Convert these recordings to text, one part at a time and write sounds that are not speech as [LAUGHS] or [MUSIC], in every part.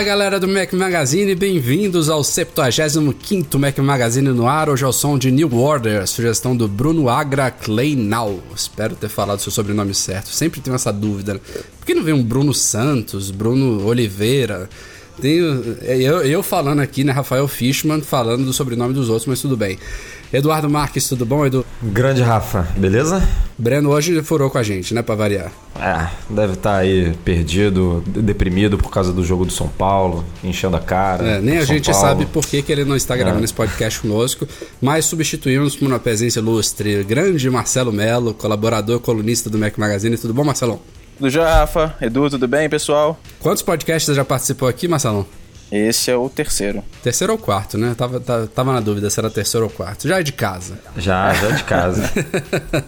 Fala galera do Mac Magazine, bem-vindos ao 75 Mac Magazine no ar. Hoje é o som de New Order, sugestão do Bruno Agra Kleinau. Espero ter falado seu sobrenome certo, sempre tenho essa dúvida. Né? Por que não vem um Bruno Santos, Bruno Oliveira? Tenho, é, eu, eu falando aqui, né, Rafael Fishman, falando do sobrenome dos outros, mas tudo bem. Eduardo Marques, tudo bom, Edu? Grande Rafa, beleza? Breno hoje furou com a gente, né, pra variar. É, deve estar tá aí perdido, deprimido por causa do jogo do São Paulo, enchendo a cara. É, nem a São gente Paulo. sabe por que, que ele não está gravando é. esse podcast conosco, mas substituímos por uma presença ilustre, grande Marcelo Melo, colaborador colunista do Mac Magazine. Tudo bom, Marcelão? Tudo já, Rafa? Edu, tudo bem, pessoal? Quantos podcasts você já participou aqui, Marcelão? Esse é o terceiro. Terceiro ou quarto, né? Tava, tava, tava na dúvida se era terceiro ou quarto. Já é de casa. Já, já é de casa. [LAUGHS]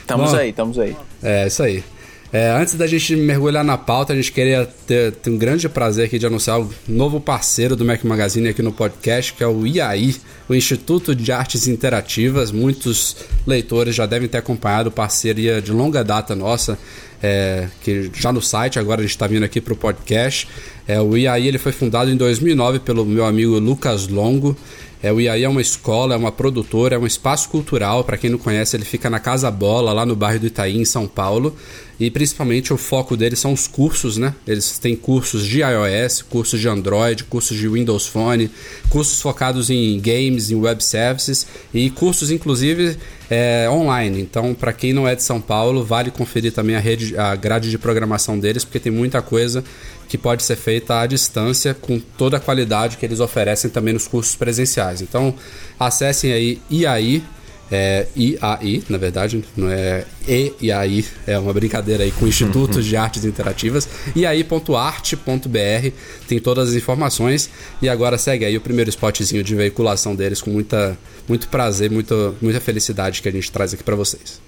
estamos aí, estamos aí. É, isso aí. É, antes da gente mergulhar na pauta, a gente queria ter, ter, um grande prazer aqui de anunciar o novo parceiro do Mac Magazine aqui no podcast, que é o IAI, o Instituto de Artes Interativas. Muitos leitores já devem ter acompanhado parceria de longa data nossa, é, que já no site, agora a gente está vindo aqui para o podcast. É, o IAI ele foi fundado em 2009 pelo meu amigo Lucas Longo. É, o IAI é uma escola, é uma produtora, é um espaço cultural. Para quem não conhece, ele fica na Casa Bola, lá no bairro do Itaí, em São Paulo. E principalmente o foco deles são os cursos, né? Eles têm cursos de iOS, cursos de Android, cursos de Windows Phone, cursos focados em games, em web services e cursos, inclusive, é, online. Então, para quem não é de São Paulo, vale conferir também a, rede, a grade de programação deles, porque tem muita coisa que pode ser feita à distância com toda a qualidade que eles oferecem também nos cursos presenciais. Então, acessem aí IAI, é IAI, na verdade, não é E e AI, é uma brincadeira aí com Institutos de Artes Interativas, iai.arte.br, tem todas as informações. E agora segue aí o primeiro spotzinho de veiculação deles com muita, muito prazer, muita, muita felicidade que a gente traz aqui para vocês.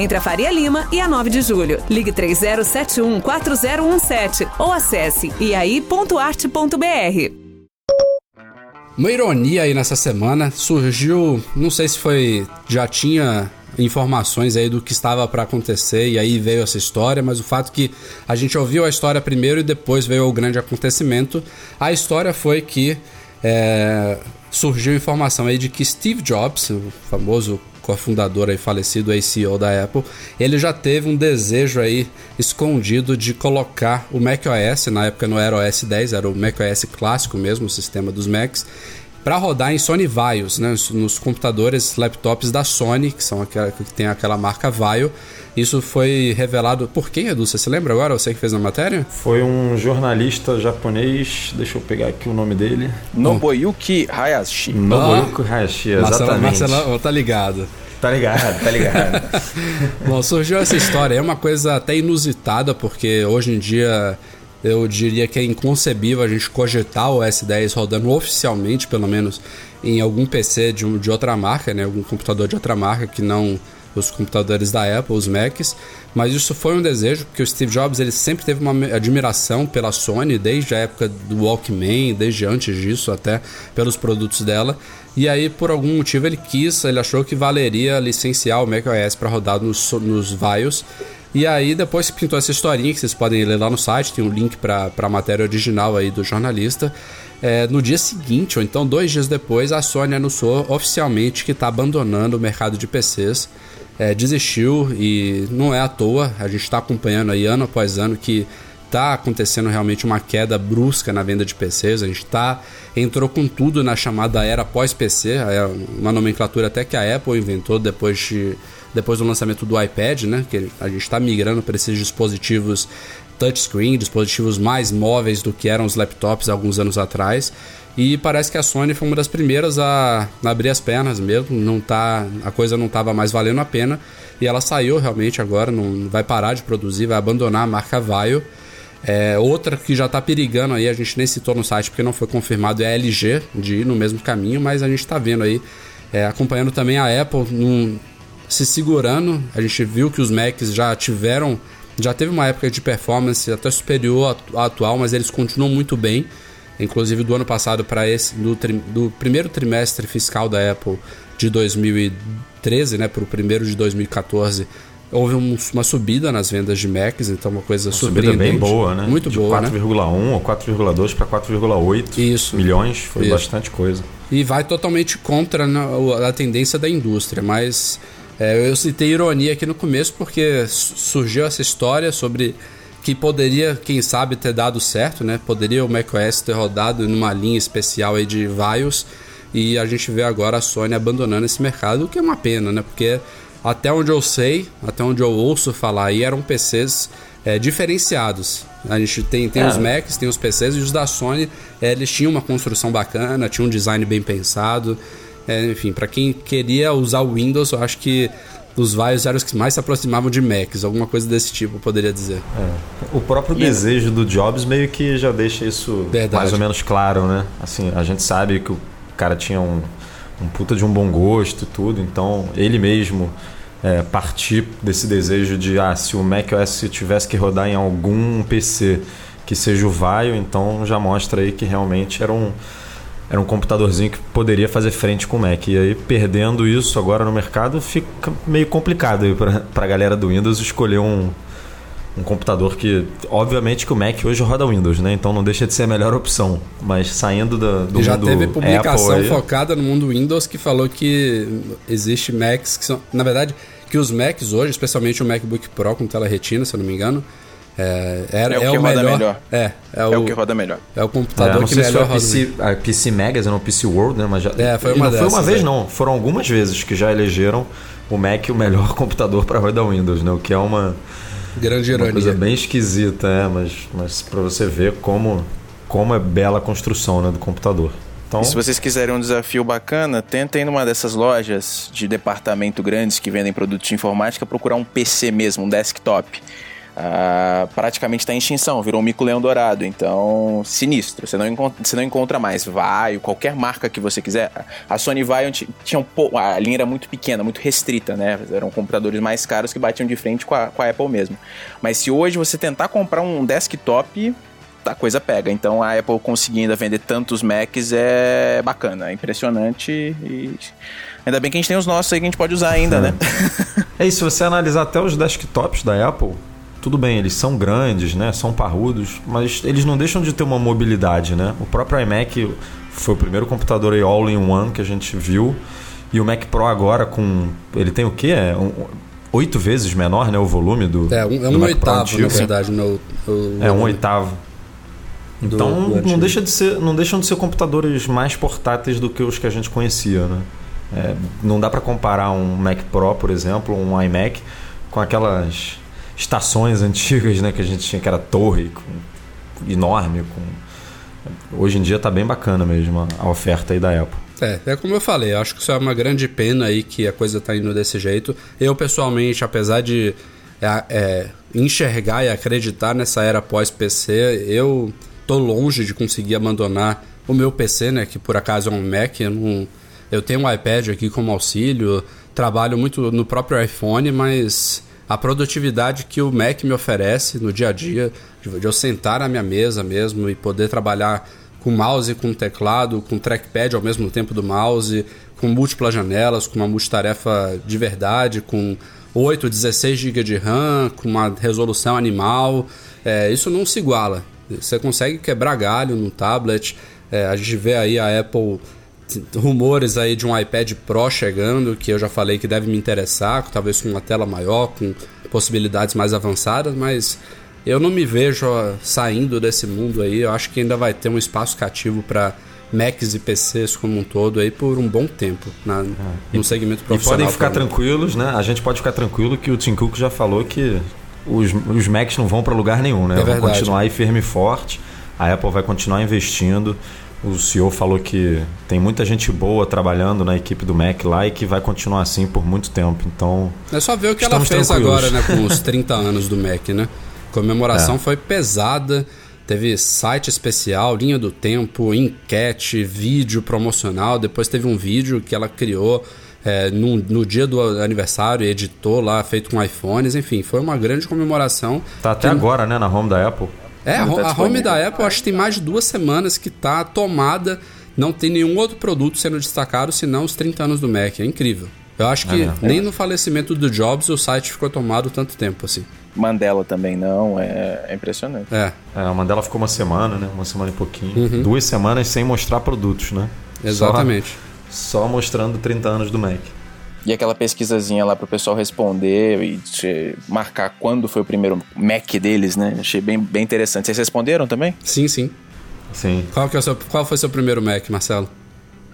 entre a Faria Lima e a 9 de julho. Ligue 3071-4017 ou acesse iai.arte.br. Uma ironia aí nessa semana surgiu, não sei se foi já tinha informações aí do que estava para acontecer e aí veio essa história, mas o fato que a gente ouviu a história primeiro e depois veio o grande acontecimento, a história foi que é, surgiu informação aí de que Steve Jobs, o famoso cofundador aí falecido, CEO da Apple, ele já teve um desejo aí escondido de colocar o macOS, na época não era OS 10, era o macOS clássico mesmo, o sistema dos Macs, para rodar em Sony Vaios, né, nos computadores, laptops da Sony, que são aquela, que tem aquela marca Vaio. Isso foi revelado por quem, Edu? Você se lembra agora? Você que fez a matéria? Foi um jornalista japonês, deixa eu pegar aqui o nome dele. Noboyuki Hayashi. Noboyuki Hayashi, exatamente. Marcelo, Marcelo tá ligado. Tá ligado, tá ligado. [LAUGHS] Bom, surgiu essa história. É uma coisa até inusitada, porque hoje em dia eu diria que é inconcebível a gente cogitar o S10 rodando oficialmente, pelo menos, em algum PC de, de outra marca, né? Algum computador de outra marca que não os computadores da Apple, os Macs, mas isso foi um desejo, porque o Steve Jobs ele sempre teve uma admiração pela Sony, desde a época do Walkman, desde antes disso até, pelos produtos dela, e aí por algum motivo ele quis, ele achou que valeria licenciar o macOS para rodar nos, nos e aí depois pintou essa historinha que vocês podem ler lá no site, tem um link para a matéria original aí do jornalista, é, no dia seguinte, ou então dois dias depois, a Sony anunciou oficialmente que está abandonando o mercado de PCs é, desistiu e não é à toa, a gente está acompanhando aí ano após ano que está acontecendo realmente uma queda brusca na venda de PCs, a gente tá, entrou com tudo na chamada era pós-PC, é uma nomenclatura até que a Apple inventou depois, de, depois do lançamento do iPad, né, que a gente está migrando para esses dispositivos touchscreen, dispositivos mais móveis do que eram os laptops alguns anos atrás. E parece que a Sony foi uma das primeiras a, abrir as pernas mesmo, não tá, a coisa não estava mais valendo a pena e ela saiu realmente agora, não vai parar de produzir, vai abandonar a marca Vaio. É, outra que já está perigando aí, a gente nem citou no site porque não foi confirmado, é a LG de ir no mesmo caminho, mas a gente está vendo aí, é, acompanhando também a Apple num, se segurando. A gente viu que os Macs já tiveram, já teve uma época de performance até superior à atual, mas eles continuam muito bem inclusive do ano passado para esse, do, do, primeiro trimestre fiscal da Apple de 2013, né, para o primeiro de 2014, houve um, uma subida nas vendas de Macs, então uma coisa uma surpreendente. Subida bem boa, né? Muito de boa, 4,1 né? ou 4,2 para 4,8 milhões, foi Isso. bastante coisa. E vai totalmente contra a, a tendência da indústria, mas é, eu citei ironia aqui no começo porque surgiu essa história sobre que poderia, quem sabe, ter dado certo, né? Poderia o macOS ter rodado numa linha especial aí de VIOS e a gente vê agora a Sony abandonando esse mercado, o que é uma pena, né? Porque até onde eu sei, até onde eu ouço falar aí, eram PCs é, diferenciados. A gente tem, tem é. os Macs, tem os PCs e os da Sony, é, eles tinham uma construção bacana, tinham um design bem pensado. É, enfim, para quem queria usar o Windows, eu acho que os Vios eram os que mais se aproximavam de Macs, alguma coisa desse tipo, poderia dizer. É. O próprio e desejo é... do Jobs meio que já deixa isso Verdade. mais ou menos claro, né? Assim, a gente sabe que o cara tinha um, um puta de um bom gosto e tudo, então ele mesmo é, partir desse desejo de ah, se o macOS tivesse que rodar em algum PC que seja o Vio, então já mostra aí que realmente era um era um computadorzinho que poderia fazer frente com o Mac. E aí, perdendo isso agora no mercado, fica meio complicado para a galera do Windows escolher um, um computador que, obviamente, que o Mac hoje roda Windows, né? Então não deixa de ser a melhor opção. Mas saindo da, do já mundo teve publicação Apple, focada no mundo Windows que falou que existe Macs que são, na verdade, que os Macs hoje, especialmente o MacBook Pro com tela retina, se eu não me engano, é, era, é, o, é o melhor, melhor. É, é o, é o que roda melhor. É o computador é, que melhor roda. PC, a PC Magazine ou PC World, né? Mas já, é, foi uma não dessas, foi uma vez, é. não. Foram algumas vezes que já elegeram o Mac o melhor [LAUGHS] computador para rodar Windows, né? O que é uma, Grande uma coisa bem esquisita, é, mas, mas para você ver como, como é bela a construção né, do computador. Então... E se vocês quiserem um desafio bacana, tentem numa dessas lojas de departamento grandes que vendem produtos de informática procurar um PC mesmo, um desktop ah, praticamente está em extinção, virou um mico-leão dourado. Então, sinistro. Você não, encontra, você não encontra mais Vaio, qualquer marca que você quiser. A Sony Vaio tinha um a linha era muito pequena, muito restrita, né? Eram computadores mais caros que batiam de frente com a, com a Apple mesmo. Mas se hoje você tentar comprar um desktop, a coisa pega. Então a Apple conseguindo vender tantos Macs é bacana, é impressionante e ainda bem que a gente tem os nossos aí que a gente pode usar ainda, né? [LAUGHS] é isso, se você analisar até os desktops da Apple, tudo bem, eles são grandes, né? São parrudos, mas eles não deixam de ter uma mobilidade, né? O próprio iMac foi o primeiro computador all-in-one que a gente viu. E o Mac Pro agora com... Ele tem o quê? É um, oito vezes menor, né? O volume do É, um, é um oitavo, na verdade. No, o, é, um oitavo. Então, do, do não, deixa de ser, não deixam de ser computadores mais portáteis do que os que a gente conhecia, né? É, não dá para comparar um Mac Pro, por exemplo, um iMac, com aquelas estações antigas, né, que a gente tinha que era torre com, enorme, com hoje em dia está bem bacana mesmo a, oferta aí da Apple. É, é como eu falei, eu acho que isso é uma grande pena aí que a coisa está indo desse jeito. Eu pessoalmente, apesar de é, é, enxergar e acreditar nessa era pós-PC, eu tô longe de conseguir abandonar o meu PC, né, que por acaso é um Mac, eu não eu tenho um iPad aqui como auxílio, trabalho muito no próprio iPhone, mas a produtividade que o Mac me oferece no dia a dia, de eu sentar na minha mesa mesmo e poder trabalhar com mouse, com teclado, com trackpad ao mesmo tempo do mouse, com múltiplas janelas, com uma multitarefa de verdade, com 8, 16 GB de RAM, com uma resolução animal, é, isso não se iguala. Você consegue quebrar galho no tablet. É, a gente vê aí a Apple rumores aí de um iPad Pro chegando, que eu já falei que deve me interessar, talvez com uma tela maior, com possibilidades mais avançadas, mas eu não me vejo saindo desse mundo aí. Eu acho que ainda vai ter um espaço cativo para Macs e PCs como um todo aí por um bom tempo na, é. no segmento profissional. E podem ficar tranquilos, né? A gente pode ficar tranquilo que o Tim Cook já falou que os, os Macs não vão para lugar nenhum, né? É vão continuar aí firme e forte. A Apple vai continuar investindo. O CEO falou que tem muita gente boa trabalhando na equipe do Mac lá e que vai continuar assim por muito tempo. Então. É só ver o que ela fez agora, né? Com [LAUGHS] os 30 anos do Mac, né? A comemoração é. foi pesada. Teve site especial, linha do tempo, enquete, vídeo promocional. Depois teve um vídeo que ela criou é, no, no, dia do aniversário, editou lá, feito com iPhones. Enfim, foi uma grande comemoração. Tá até agora, né? Na home da Apple. É, a, tá a home da Apple acho que tem mais de duas semanas que tá tomada. Não tem nenhum outro produto sendo destacado senão os 30 anos do Mac. É incrível. Eu acho que é nem no falecimento do Jobs o site ficou tomado tanto tempo assim. Mandela também não, é, é impressionante. É. é. A Mandela ficou uma semana, né? Uma semana e pouquinho. Uhum. Duas semanas sem mostrar produtos, né? Exatamente. Só, só mostrando 30 anos do Mac. E aquela pesquisazinha lá para o pessoal responder e marcar quando foi o primeiro Mac deles, né? Achei bem, bem interessante. Vocês responderam também? Sim, sim. Sim. Qual, que é o seu, qual foi o seu primeiro Mac, Marcelo?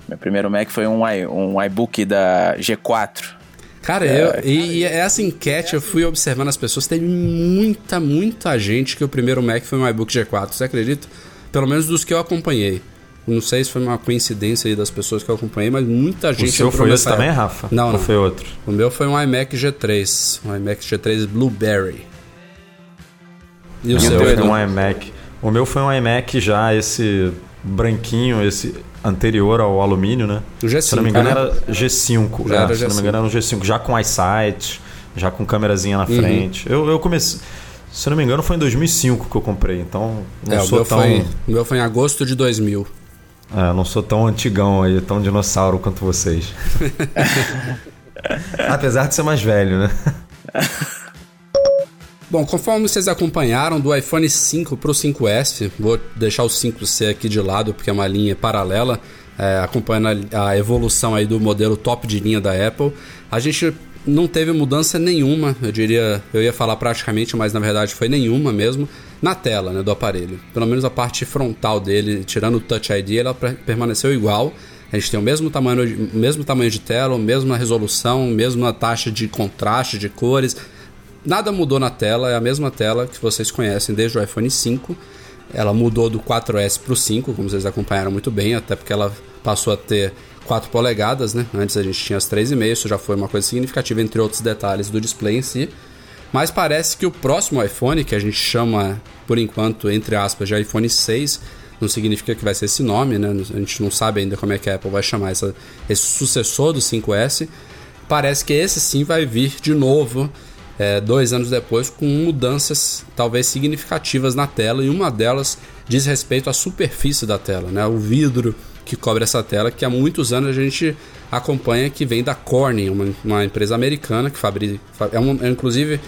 Meu primeiro Mac foi um, um iBook da G4. Cara, é, eu, e, e, essa enquete eu fui observando as pessoas. Teve muita, muita gente que o primeiro Mac foi um iBook G4. Você acredita? Pelo menos dos que eu acompanhei. Não sei se foi uma coincidência aí das pessoas que eu acompanhei, mas muita gente. O seu foi esse também, Rafa? Não, Ou não. foi outro? O meu foi um iMac G3. Um iMac G3 Blueberry. E o, o seu? Foi um iMac. O meu foi um iMac já esse branquinho, esse anterior ao alumínio, né? O G5, Se não me engano né? era G5. Já é, era se G5. não me engano era um G5, já com iSight, já com câmerazinha na uhum. frente. Eu, eu comecei... Se não me engano foi em 2005 que eu comprei, então não é, sou tão... Foi, o meu foi em agosto de 2000. É, não sou tão antigão aí, tão dinossauro quanto vocês. [LAUGHS] Apesar de ser mais velho, né? [LAUGHS] Bom, conforme vocês acompanharam do iPhone 5 para o 5S, vou deixar o 5C aqui de lado porque é uma linha paralela, é, acompanhando a, a evolução aí do modelo top de linha da Apple. A gente não teve mudança nenhuma, eu diria, eu ia falar praticamente, mas na verdade foi nenhuma mesmo na tela né, do aparelho. Pelo menos a parte frontal dele, tirando o Touch ID, ela permaneceu igual. A gente tem o mesmo tamanho, mesmo tamanho de tela, mesma resolução, mesma taxa de contraste de cores. Nada mudou na tela, é a mesma tela que vocês conhecem desde o iPhone 5. Ela mudou do 4S para o 5, como vocês acompanharam muito bem, até porque ela passou a ter 4 polegadas, né? Antes a gente tinha as 3,5, isso já foi uma coisa significativa, entre outros detalhes do display em si. Mas parece que o próximo iPhone, que a gente chama por enquanto, entre aspas, de iPhone 6, não significa que vai ser esse nome, né? A gente não sabe ainda como é que a Apple vai chamar essa, esse sucessor do 5S. Parece que esse sim vai vir de novo, é, dois anos depois, com mudanças talvez significativas na tela, e uma delas diz respeito à superfície da tela, né? O vidro que cobre essa tela, que há muitos anos a gente acompanha que vem da Corning, uma, uma empresa americana que fabrica. É, uma, é inclusive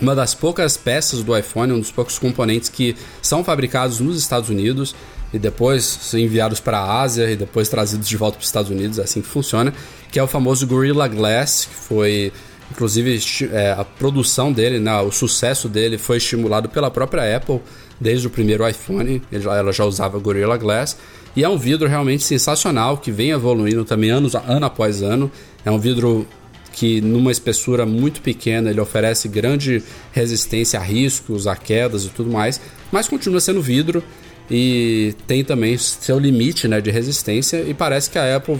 uma das poucas peças do iPhone, um dos poucos componentes que são fabricados nos Estados Unidos e depois enviados para a Ásia e depois trazidos de volta para os Estados Unidos, é assim que funciona, que é o famoso Gorilla Glass, que foi inclusive é, a produção dele, né, o sucesso dele foi estimulado pela própria Apple desde o primeiro iPhone, ela já usava Gorilla Glass. E é um vidro realmente sensacional que vem evoluindo também anos, ano após ano. É um vidro que numa espessura muito pequena ele oferece grande resistência a riscos, a quedas e tudo mais, mas continua sendo vidro e tem também seu limite né, de resistência. E parece que a Apple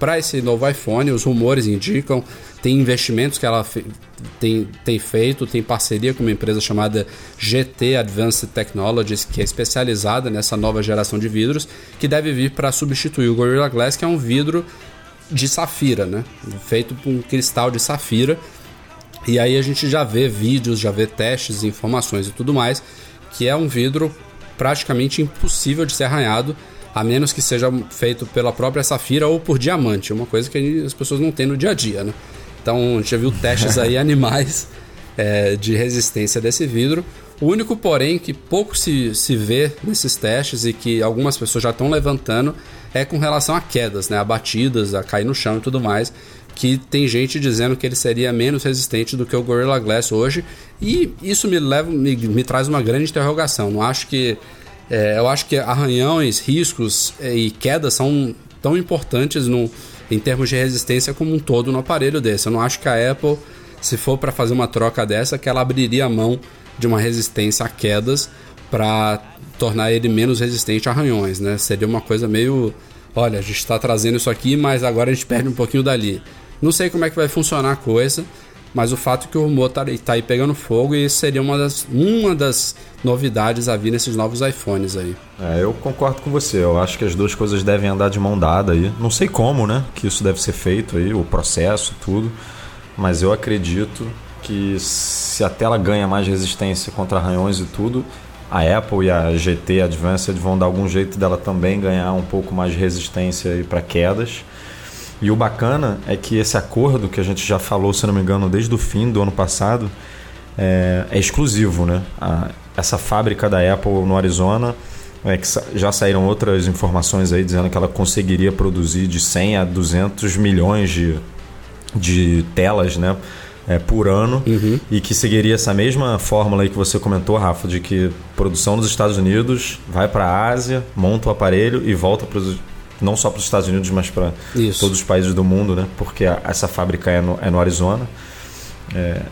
para esse novo iPhone, os rumores indicam, tem investimentos que ela tem, tem feito, tem parceria com uma empresa chamada GT Advanced Technologies, que é especializada nessa nova geração de vidros, que deve vir para substituir o Gorilla Glass, que é um vidro de safira, né? Feito com um cristal de safira. E aí a gente já vê vídeos, já vê testes, informações e tudo mais, que é um vidro praticamente impossível de ser arranhado, a menos que seja feito pela própria safira ou por diamante, uma coisa que as pessoas não têm no dia a dia, né? Então a gente já viu testes aí [LAUGHS] animais é, de resistência desse vidro. O único, porém, que pouco se, se vê nesses testes e que algumas pessoas já estão levantando é com relação a quedas, né? A batidas, a cair no chão e tudo mais. Que tem gente dizendo que ele seria menos resistente do que o Gorilla Glass hoje. E isso me leva, me, me traz uma grande interrogação. Não acho que. É, eu acho que arranhões, riscos é, e quedas são tão importantes no, em termos de resistência como um todo no aparelho desse. Eu não acho que a Apple, se for para fazer uma troca dessa, que ela abriria a mão de uma resistência a quedas para tornar ele menos resistente a arranhões, né? Seria uma coisa meio, olha, a gente está trazendo isso aqui, mas agora a gente perde um pouquinho dali. Não sei como é que vai funcionar a coisa, mas o fato é que o rumor está tá aí pegando fogo e seria uma das, uma das novidades a vir nesses novos iPhones aí. É, eu concordo com você. Eu acho que as duas coisas devem andar de mão dada aí. Não sei como, né? Que isso deve ser feito aí, o processo, tudo. Mas eu acredito que se a tela ganha mais resistência contra arranhões e tudo, a Apple e a GT Advanced vão dar algum jeito dela também ganhar um pouco mais de resistência para quedas. E o bacana é que esse acordo que a gente já falou, se não me engano, desde o fim do ano passado, é, é exclusivo, né? A, essa fábrica da Apple no Arizona, é que já saíram outras informações aí dizendo que ela conseguiria produzir de 100 a 200 milhões de, de telas, né? é, por ano uhum. e que seguiria essa mesma fórmula aí que você comentou, Rafa, de que produção nos Estados Unidos vai para a Ásia, monta o aparelho e volta para não só para os Estados Unidos, mas para todos os países do mundo, né? Porque a, essa fábrica é no, é no Arizona. É,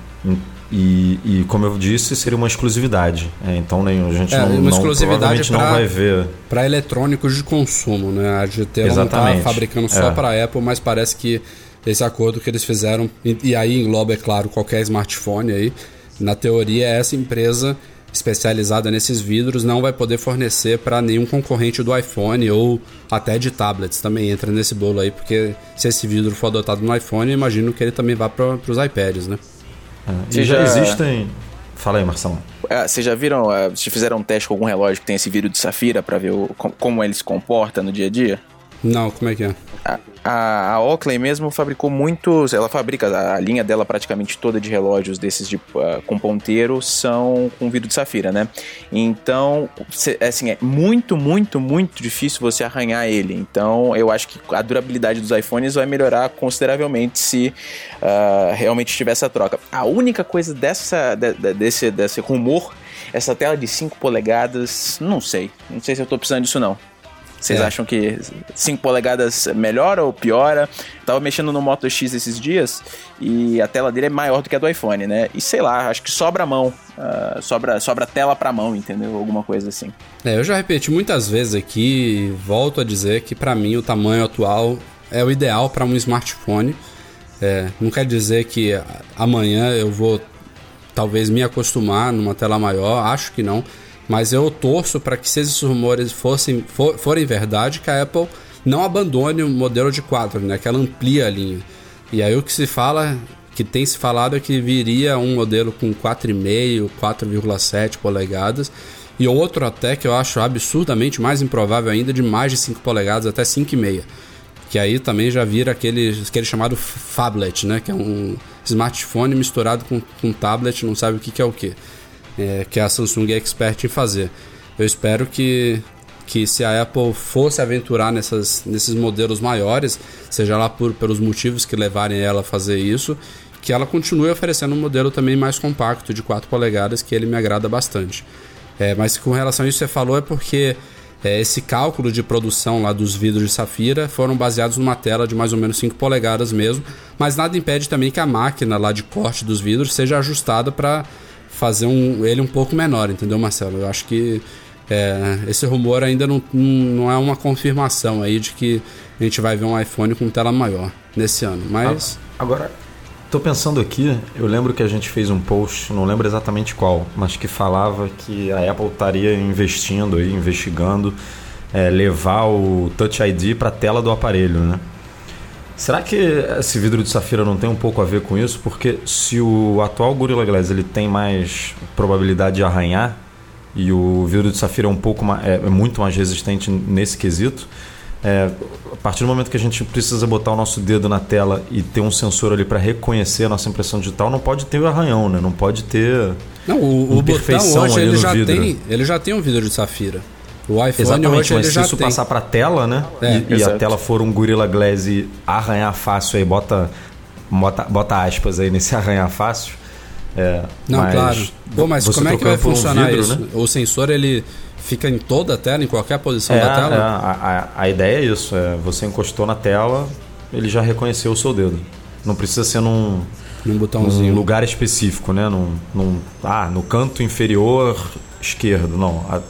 e, e, como eu disse, seria uma exclusividade. É, então nem, a gente é, não, uma exclusividade não, pra, não vai ver. Para eletrônicos de consumo, né? A GT não está fabricando só é. para a Apple, mas parece que esse acordo que eles fizeram, e, aí engloba, é claro, qualquer smartphone aí. Na teoria, essa empresa especializada nesses vidros não vai poder fornecer para nenhum concorrente do iPhone ou até de tablets também entra nesse bolo aí, porque se esse vidro for adotado no iPhone, imagino que ele também vá para os iPads, né? É, e já, já existem. Fala aí, Marcelo. É, vocês já viram, é, se fizeram um teste com algum relógio que tem esse vidro de safira para ver o, como ele se comporta no dia a dia? Não, como é que é? A, a Oakley mesmo fabricou muitos. Ela fabrica a linha dela praticamente toda de relógios desses de, uh, com ponteiro são com vidro de safira, né? Então, assim, é muito, muito, muito difícil você arranhar ele. Então, eu acho que a durabilidade dos iPhones vai melhorar consideravelmente se uh, realmente tiver essa troca. A única coisa dessa, de, de, desse, desse rumor, essa tela de 5 polegadas, não sei. Não sei se eu tô precisando disso, não. Vocês é. acham que 5 polegadas melhora ou piora? Tava mexendo no Moto X esses dias e a tela dele é maior do que a do iPhone, né? E sei lá, acho que sobra mão, uh, sobra, sobra tela pra mão, entendeu? Alguma coisa assim. É, eu já repeti muitas vezes aqui e volto a dizer que para mim o tamanho atual é o ideal para um smartphone. É, não quer dizer que amanhã eu vou talvez me acostumar numa tela maior, acho que não mas eu torço para que se esses rumores fossem, for, forem verdade, que a Apple não abandone o modelo de 4, né? Que ela amplie a linha. E aí o que se fala, que tem se falado é que viria um modelo com 4,5, 4,7 polegadas e outro até que eu acho absurdamente mais improvável ainda de mais de 5 polegadas, até 5,5. Que aí também já vira aquele, aquele chamado phablet, né? Que é um smartphone misturado com, com tablet, não sabe o que, que é o que é, que a Samsung é expert em fazer. Eu espero que, que se a Apple fosse aventurar nessas, nesses modelos maiores, seja lá por, pelos motivos que levarem ela a fazer isso, que ela continue oferecendo um modelo também mais compacto, de 4 polegadas, que ele me agrada bastante. É, mas com relação a isso que você falou, é porque é, esse cálculo de produção lá dos vidros de safira foram baseados numa tela de mais ou menos 5 polegadas mesmo, mas nada impede também que a máquina lá de corte dos vidros seja ajustada para fazer um, ele um pouco menor, entendeu, Marcelo? Eu acho que é, esse rumor ainda não, não é uma confirmação aí de que a gente vai ver um iPhone com tela maior nesse ano, mas... Agora, estou pensando aqui, eu lembro que a gente fez um post, não lembro exatamente qual, mas que falava que a Apple estaria investindo aí, investigando é, levar o Touch ID para a tela do aparelho, né? Será que esse vidro de safira não tem um pouco a ver com isso? Porque se o atual Gorilla Glass ele tem mais probabilidade de arranhar e o vidro de safira é um pouco mais, é, é muito mais resistente nesse quesito, é, a partir do momento que a gente precisa botar o nosso dedo na tela e ter um sensor ali para reconhecer a nossa impressão digital, não pode ter o arranhão, né? Não pode ter não, o, o botão hoje ele já vidro. tem, ele já tem um vidro de safira. O iPhone Exatamente, hoje mas ele se isso tem. passar para tela, né? É, e, e, a tela for um Gorilla Glass e arranhar fácil aí, bota, bota, bota aspas aí nesse [LAUGHS] arranhar fácil. É, Não, mas claro. Pô, mas como é que vai funcionar um vidro, isso? Né? O sensor ele fica em toda a tela, em qualquer posição é, da tela? É, a, a, a, ideia é isso. É, você encostou na tela, ele já reconheceu o seu dedo. Não precisa ser num, num botãozinho. Num lugar específico, né? Num, num, ah, no canto inferior esquerdo. Não. A,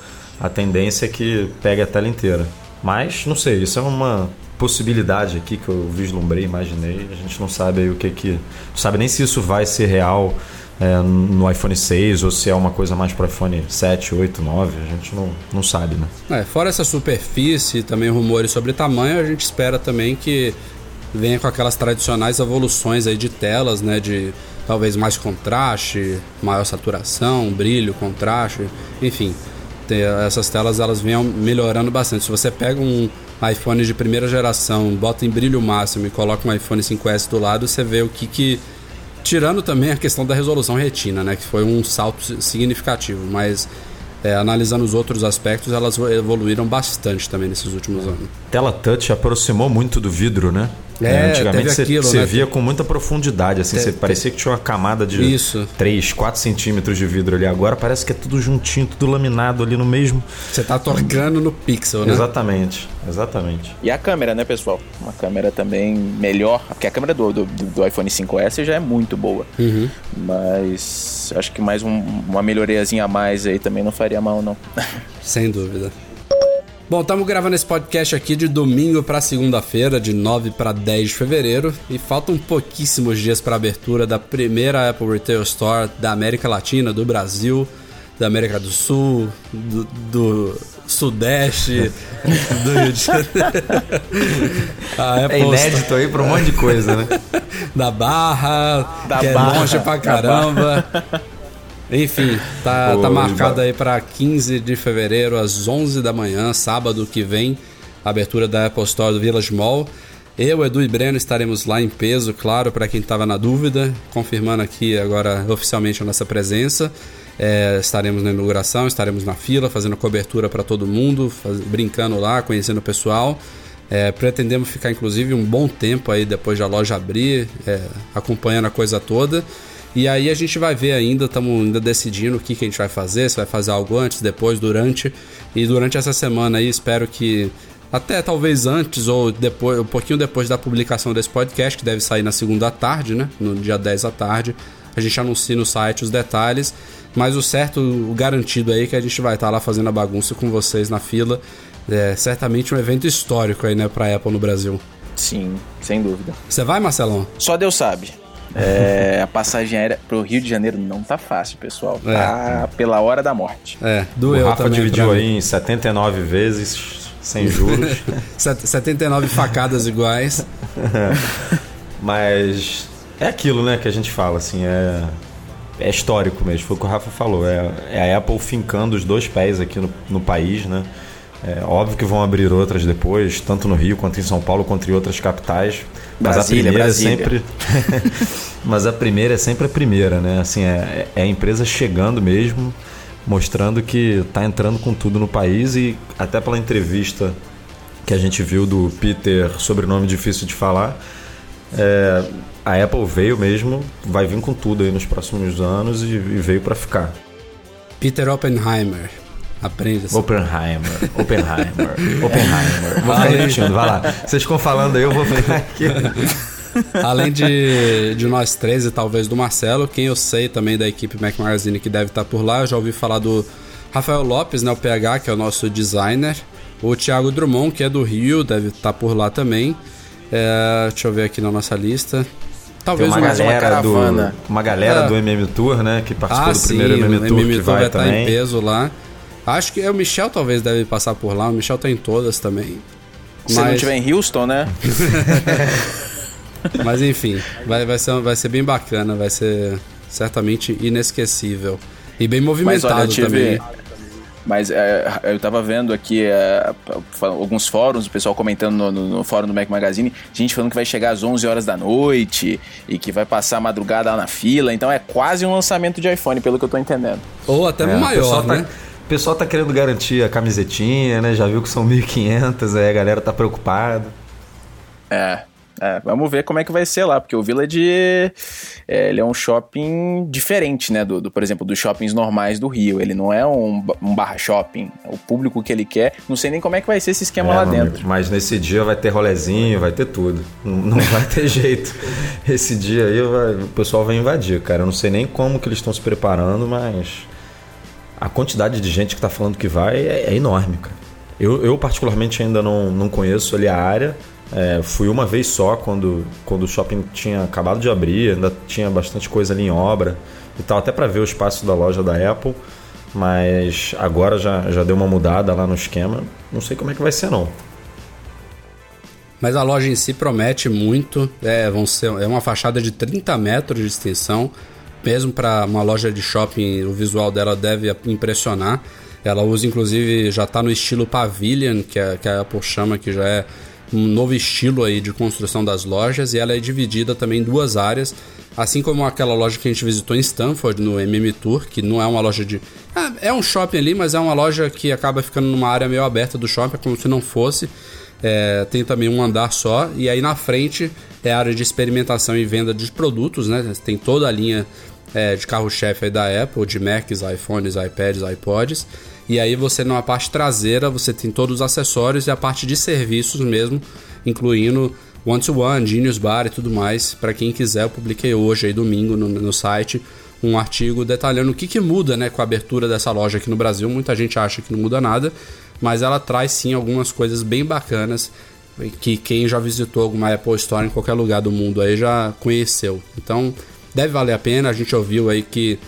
a tendência é que pegue a tela inteira. Mas, não sei, isso é uma possibilidade aqui que eu vislumbrei, imaginei. A gente não sabe aí o que que. Não sabe nem se isso vai ser real é, no iPhone 6 ou se é uma coisa mais para iPhone 7, 8, 9. A gente não, não sabe, né? É, fora essa superfície, também rumores sobre tamanho, a gente espera também que venha com aquelas tradicionais evoluções aí de telas, né? De talvez mais contraste, maior saturação, brilho, contraste, enfim. Essas telas elas venham melhorando bastante. Se você pega um iPhone de primeira geração, bota em brilho máximo e coloca um iPhone 5S do lado, você vê o que que tirando também a questão da resolução retina, né, que foi um salto significativo, mas é, analisando os outros aspectos, elas evoluíram bastante também nesses últimos anos. Tela touch aproximou muito do vidro, né? É, é antigamente você, aquilo, você né? via com muita profundidade, assim, te, você te... parecia que tinha uma camada de Isso. 3, 4 centímetros de vidro ali. Agora parece que é tudo juntinho, tudo laminado ali no mesmo. Você tá tocando no pixel, né? Exatamente, exatamente. E a câmera, né, pessoal? Uma câmera também melhor, porque a câmera do, do, do iPhone 5S já é muito boa. Uhum. Mas acho que mais um, uma melhoriazinha a mais aí também não faria mal, não. [LAUGHS] Sem dúvida. Bom, estamos gravando esse podcast aqui de domingo para segunda-feira, de 9 para 10 de fevereiro, e faltam pouquíssimos dias para a abertura da primeira Apple Retail Store da América Latina, do Brasil, da América do Sul, do, do Sudeste, [LAUGHS] do Rio de Janeiro. [LAUGHS] é inédito aí para um monte de coisa, né? [LAUGHS] da Barra, da que é barra, é longe pra caramba. Enfim, tá, tá marcado aí para 15 de fevereiro, às 11 da manhã, sábado que vem, abertura da Apple Store do Village Mall. Eu, Edu e Breno estaremos lá em peso, claro, para quem estava na dúvida, confirmando aqui agora oficialmente a nossa presença. É, estaremos na inauguração, estaremos na fila, fazendo cobertura para todo mundo, faz, brincando lá, conhecendo o pessoal. É, pretendemos ficar inclusive um bom tempo aí depois da loja abrir, é, acompanhando a coisa toda. E aí a gente vai ver ainda, estamos ainda decidindo o que, que a gente vai fazer, se vai fazer algo antes, depois, durante. E durante essa semana aí espero que até talvez antes ou depois, um pouquinho depois da publicação desse podcast, que deve sair na segunda tarde, né? No dia 10 da tarde, a gente anuncia no site os detalhes. Mas o certo, o garantido aí é que a gente vai estar lá fazendo a bagunça com vocês na fila. É certamente um evento histórico aí, né, pra Apple no Brasil. Sim, sem dúvida. Você vai, Marcelão? Só Deus sabe. É, a passagem aérea pro Rio de Janeiro não tá fácil, pessoal. É. Tá pela hora da morte. É, doeu o Rafa também. dividiu aí em 79 vezes, sem juros. [LAUGHS] 79 facadas iguais. [LAUGHS] Mas é aquilo, né, que a gente fala, assim, é, é histórico mesmo. Foi o que o Rafa falou. É, é a Apple fincando os dois pés aqui no, no país, né? É, óbvio que vão abrir outras depois, tanto no Rio quanto em São Paulo, quanto em outras capitais. Mas Brasília, a primeira Brasília. é sempre. [LAUGHS] mas a primeira é sempre a primeira, né? Assim, é, é a empresa chegando mesmo, mostrando que está entrando com tudo no país e até pela entrevista que a gente viu do Peter, sobrenome difícil de falar. É, a Apple veio mesmo, vai vir com tudo aí nos próximos anos e, e veio para ficar. Peter Oppenheimer. Aprende. Assim. Oppenheimer, Oppenheimer, [LAUGHS] Oppenheimer. Vou ficar repetindo, vai lá. Vocês ficam falando aí, eu vou ver aqui. [LAUGHS] Além de, de nós três e talvez do Marcelo, quem eu sei também da equipe Mac Magazine que deve estar por lá, eu já ouvi falar do Rafael Lopes, né, o PH, que é o nosso designer. O Thiago Drummond, que é do Rio, deve estar por lá também. É, deixa eu ver aqui na nossa lista. Talvez uma galera, do, uma galera é. do MM Tour, né? Que participou ah, do primeiro sim, MM Tour. O MM Tour vai, vai estar em peso lá. Acho que é o Michel talvez deve passar por lá. O Michel tá em todas também. Se Mas... não tiver em Houston, né? [LAUGHS] Mas enfim, vai, vai, ser, vai ser bem bacana, vai ser certamente inesquecível. E bem movimentado Mas, olha, tive, também. Mas é, eu tava vendo aqui é, alguns fóruns, o pessoal comentando no, no, no, fórum do Mac Magazine, gente falando que vai chegar às 11 horas da noite e que vai passar a madrugada lá na fila. Então é quase um lançamento de iPhone, pelo que eu tô entendendo. Ou até é, maior, tá né? Tá, o pessoal tá querendo garantir a camisetinha, né? Já viu que são 1.500, aí a galera tá preocupada. É, é, vamos ver como é que vai ser lá, porque o Village é, ele é um shopping diferente, né? Do, do, por exemplo, dos shoppings normais do Rio. Ele não é um, um barra shopping. É o público que ele quer. Não sei nem como é que vai ser esse esquema é, lá dentro. Mas nesse dia vai ter rolezinho, vai ter tudo. Não, não vai ter [LAUGHS] jeito. Esse dia aí vai, o pessoal vai invadir, cara. Eu não sei nem como que eles estão se preparando, mas a quantidade de gente que está falando que vai é, é enorme, cara. Eu, eu, particularmente ainda não, não conheço ali a área é, fui uma vez só quando, quando o shopping tinha acabado de abrir, ainda tinha bastante coisa ali em obra e tal, até para ver o espaço da loja da Apple. Mas agora já, já deu uma mudada lá no esquema. Não sei como é que vai ser, não. Mas a loja em si promete muito. É, vão ser, é uma fachada de 30 metros de extensão. Mesmo para uma loja de shopping, o visual dela deve impressionar. Ela usa, inclusive, já está no estilo Pavilion, que, é, que a Apple chama, que já é um novo estilo aí de construção das lojas e ela é dividida também em duas áreas, assim como aquela loja que a gente visitou em Stanford no MM Tour, que não é uma loja de é, é um shopping ali, mas é uma loja que acaba ficando numa área meio aberta do shopping, é como se não fosse. É, tem também um andar só e aí na frente é a área de experimentação e venda de produtos, né? Tem toda a linha é, de carro-chefe da Apple, de Macs, iPhones, iPads, iPods. E aí você na parte traseira você tem todos os acessórios e a parte de serviços mesmo, incluindo one-to-one, Genius Bar e tudo mais. Para quem quiser, eu publiquei hoje, aí, domingo, no, no site, um artigo detalhando o que, que muda né, com a abertura dessa loja aqui no Brasil. Muita gente acha que não muda nada, mas ela traz sim algumas coisas bem bacanas que quem já visitou alguma Apple Store em qualquer lugar do mundo aí já conheceu. Então deve valer a pena. A gente ouviu aí que,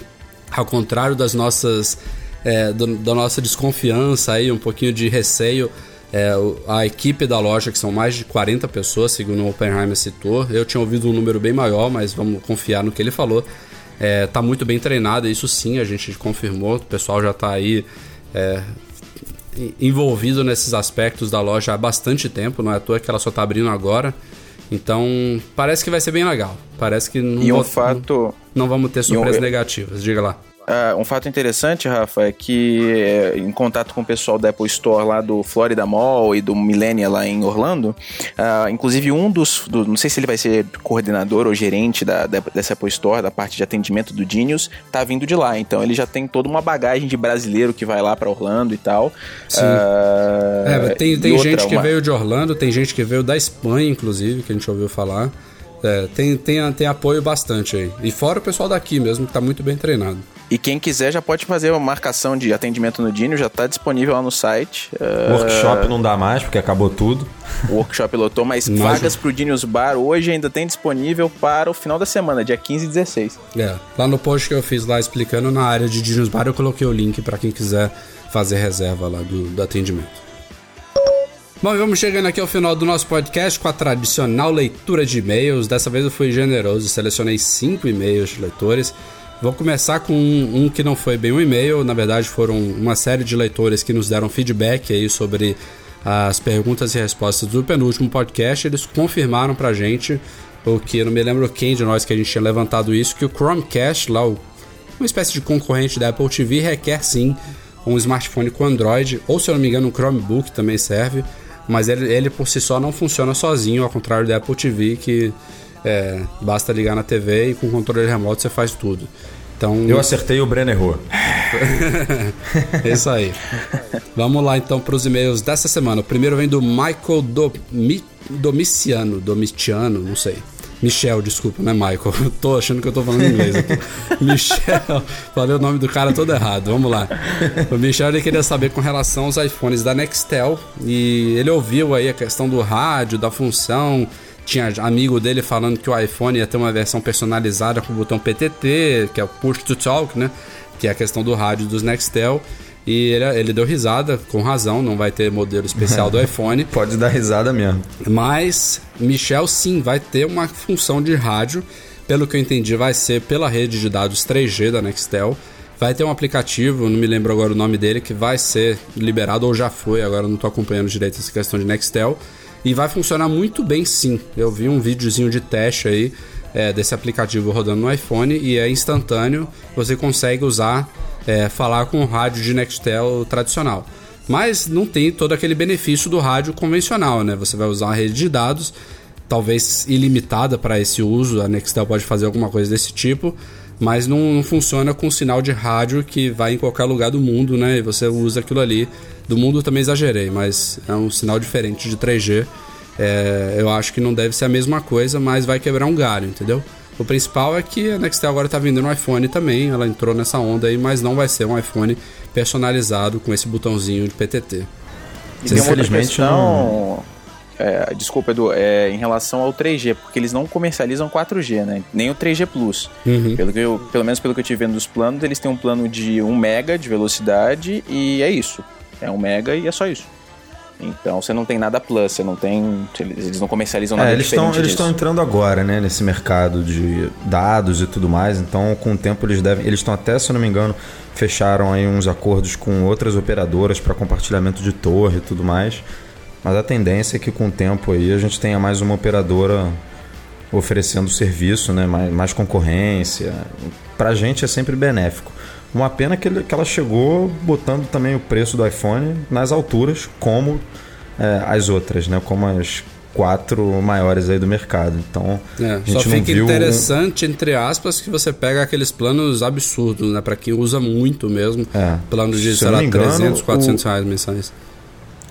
ao contrário das nossas é, do, da nossa desconfiança aí, um pouquinho de receio. É, a equipe da loja, que são mais de 40 pessoas, segundo o Oppenheimer citou, eu tinha ouvido um número bem maior, mas vamos confiar no que ele falou. É, tá muito bem treinada, isso sim a gente confirmou, o pessoal já está aí é, envolvido nesses aspectos da loja há bastante tempo, não é à toa que ela só está abrindo agora. Então, parece que vai ser bem legal. Parece que não, e um fato... não, não vamos ter surpresas um... negativas. Diga lá. Uh, um fato interessante, Rafa, é que eh, em contato com o pessoal da Apple Store lá do Florida Mall e do Millennia lá em Orlando, uh, inclusive um dos, do, não sei se ele vai ser coordenador ou gerente da, da, dessa Apple Store, da parte de atendimento do Genius, tá vindo de lá. Então ele já tem toda uma bagagem de brasileiro que vai lá para Orlando e tal. Sim. Uh, é, tem, tem gente outra, que uma... veio de Orlando, tem gente que veio da Espanha, inclusive, que a gente ouviu falar. É, tem, tem, tem apoio bastante aí. E fora o pessoal daqui mesmo, que tá muito bem treinado. E quem quiser já pode fazer uma marcação de atendimento no Dino, já está disponível lá no site. Uh... Workshop não dá mais, porque acabou tudo. O workshop lotou, mas [LAUGHS] vagas para o Dinius Bar hoje ainda tem disponível para o final da semana, dia 15 e 16. É, lá no post que eu fiz lá explicando, na área de Dinius Bar, eu coloquei o link para quem quiser fazer reserva lá do, do atendimento. Bom, vamos chegando aqui ao final do nosso podcast com a tradicional leitura de e-mails. Dessa vez eu fui generoso, selecionei cinco e-mails de leitores. Vou começar com um, um, que não foi bem um e-mail, na verdade foram uma série de leitores que nos deram feedback aí sobre as perguntas e respostas do penúltimo podcast. Eles confirmaram pra gente, o que eu não me lembro quem de nós que a gente tinha levantado isso, que o Chromecast, lá, uma espécie de concorrente da Apple TV, requer sim um smartphone com Android, ou se eu não me engano, um Chromebook também serve, mas ele, ele por si só não funciona sozinho, ao contrário da Apple TV, que é, basta ligar na TV e com controle remoto você faz tudo. Então, eu acertei o Brenner errou. [LAUGHS] Isso aí. Vamos lá então para os e-mails dessa semana. O primeiro vem do Michael Domi, Domiciano, Domiciano, não sei. Michel, desculpa, né, Michael? Eu tô achando que eu tô falando inglês aqui. [LAUGHS] Michel, falei o nome do cara todo errado. Vamos lá. O Michel ele queria saber com relação aos iPhones da Nextel e ele ouviu aí a questão do rádio, da função tinha amigo dele falando que o iPhone ia ter uma versão personalizada com o botão PTT, que é o Push to Talk, né? Que é a questão do rádio dos Nextel. E ele, ele deu risada, com razão, não vai ter modelo especial do [LAUGHS] iPhone. Pode dar risada mesmo. Mas Michel sim vai ter uma função de rádio. Pelo que eu entendi, vai ser pela rede de dados 3G da Nextel. Vai ter um aplicativo, não me lembro agora o nome dele, que vai ser liberado ou já foi, agora não estou acompanhando direito essa questão de Nextel. E vai funcionar muito bem sim. Eu vi um videozinho de teste aí é, desse aplicativo rodando no iPhone e é instantâneo. Você consegue usar, é, falar com o rádio de Nextel tradicional. Mas não tem todo aquele benefício do rádio convencional, né? Você vai usar uma rede de dados, talvez ilimitada para esse uso. A Nextel pode fazer alguma coisa desse tipo, mas não, não, funciona com sinal de rádio que vai em qualquer lugar do mundo, né? E você usa aquilo ali. Do mundo também exagerei, mas é um sinal diferente de 3G. É, eu acho que não deve ser a mesma coisa, mas vai quebrar um galho, entendeu? O principal é que a Nextel agora está vendendo um iPhone também, ela entrou nessa onda aí, mas não vai ser um iPhone personalizado com esse botãozinho de PTT. E Infelizmente não... É, desculpa, Edu, é, em relação ao 3G, porque eles não comercializam 4G, né? Nem o 3G Plus. Uhum. Pelo, que eu, pelo menos pelo que eu tive vendo dos planos, eles têm um plano de 1 mega de velocidade e é isso. É 1 mega e é só isso. Então você não tem nada plus, você não tem. Eles não comercializam nada é, eles estão Eles estão entrando agora, né, nesse mercado de dados e tudo mais. Então, com o tempo eles devem. Eles estão até, se eu não me engano, fecharam aí uns acordos com outras operadoras para compartilhamento de torre e tudo mais. Mas a tendência é que com o tempo aí a gente tenha mais uma operadora oferecendo serviço, né, mais, mais concorrência. Para a gente é sempre benéfico. Uma pena que, ele, que ela chegou botando também o preço do iPhone nas alturas, como é, as outras, né? Como as quatro maiores aí do mercado. Então, é, a gente só fica interessante, um... entre aspas, que você pega aqueles planos absurdos, né? Para quem usa muito mesmo. É. Planos de, sei lá, engano, 300, 400 o... reais mensais.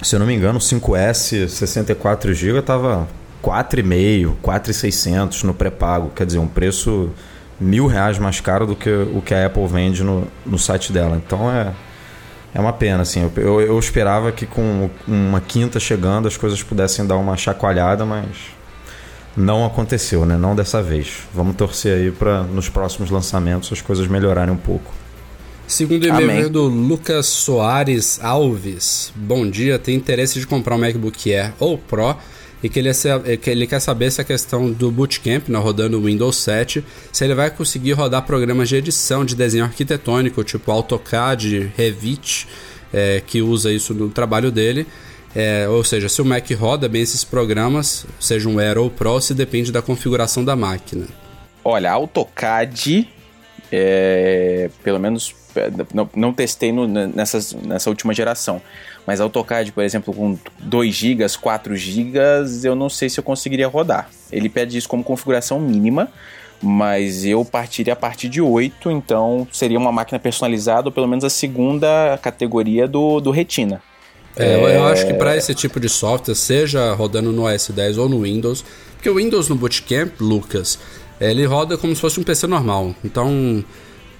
Se eu não me engano, o 5S 64 GB tava 4,5, 4,600 no pré-pago. Quer dizer, um preço mil reais mais caro do que o que a Apple vende no, no site dela. Então é, é uma pena. Assim. Eu, eu, eu esperava que com uma quinta chegando as coisas pudessem dar uma chacoalhada, mas não aconteceu, né? Não dessa vez. Vamos torcer aí para nos próximos lançamentos as coisas melhorarem um pouco. Segundo e-mail do Lucas Soares Alves. Bom dia, tem interesse de comprar um MacBook Air ou Pro e que ele, que ele quer saber se a questão do Bootcamp, né, rodando o Windows 7, se ele vai conseguir rodar programas de edição de desenho arquitetônico, tipo AutoCAD, Revit, é, que usa isso no trabalho dele. É, ou seja, se o Mac roda bem esses programas, seja um Air ou Pro, se depende da configuração da máquina. Olha, AutoCAD, é, pelo menos não, não testei no, nessas, nessa última geração. Mas AutoCAD, por exemplo, com 2 GB, 4 GB, eu não sei se eu conseguiria rodar. Ele pede isso como configuração mínima, mas eu partiria a partir de 8, então seria uma máquina personalizada, ou pelo menos a segunda categoria do, do Retina. É, é... Eu acho que para esse tipo de software, seja rodando no OS 10 ou no Windows, porque o Windows no Bootcamp, Lucas, ele roda como se fosse um PC normal. Então,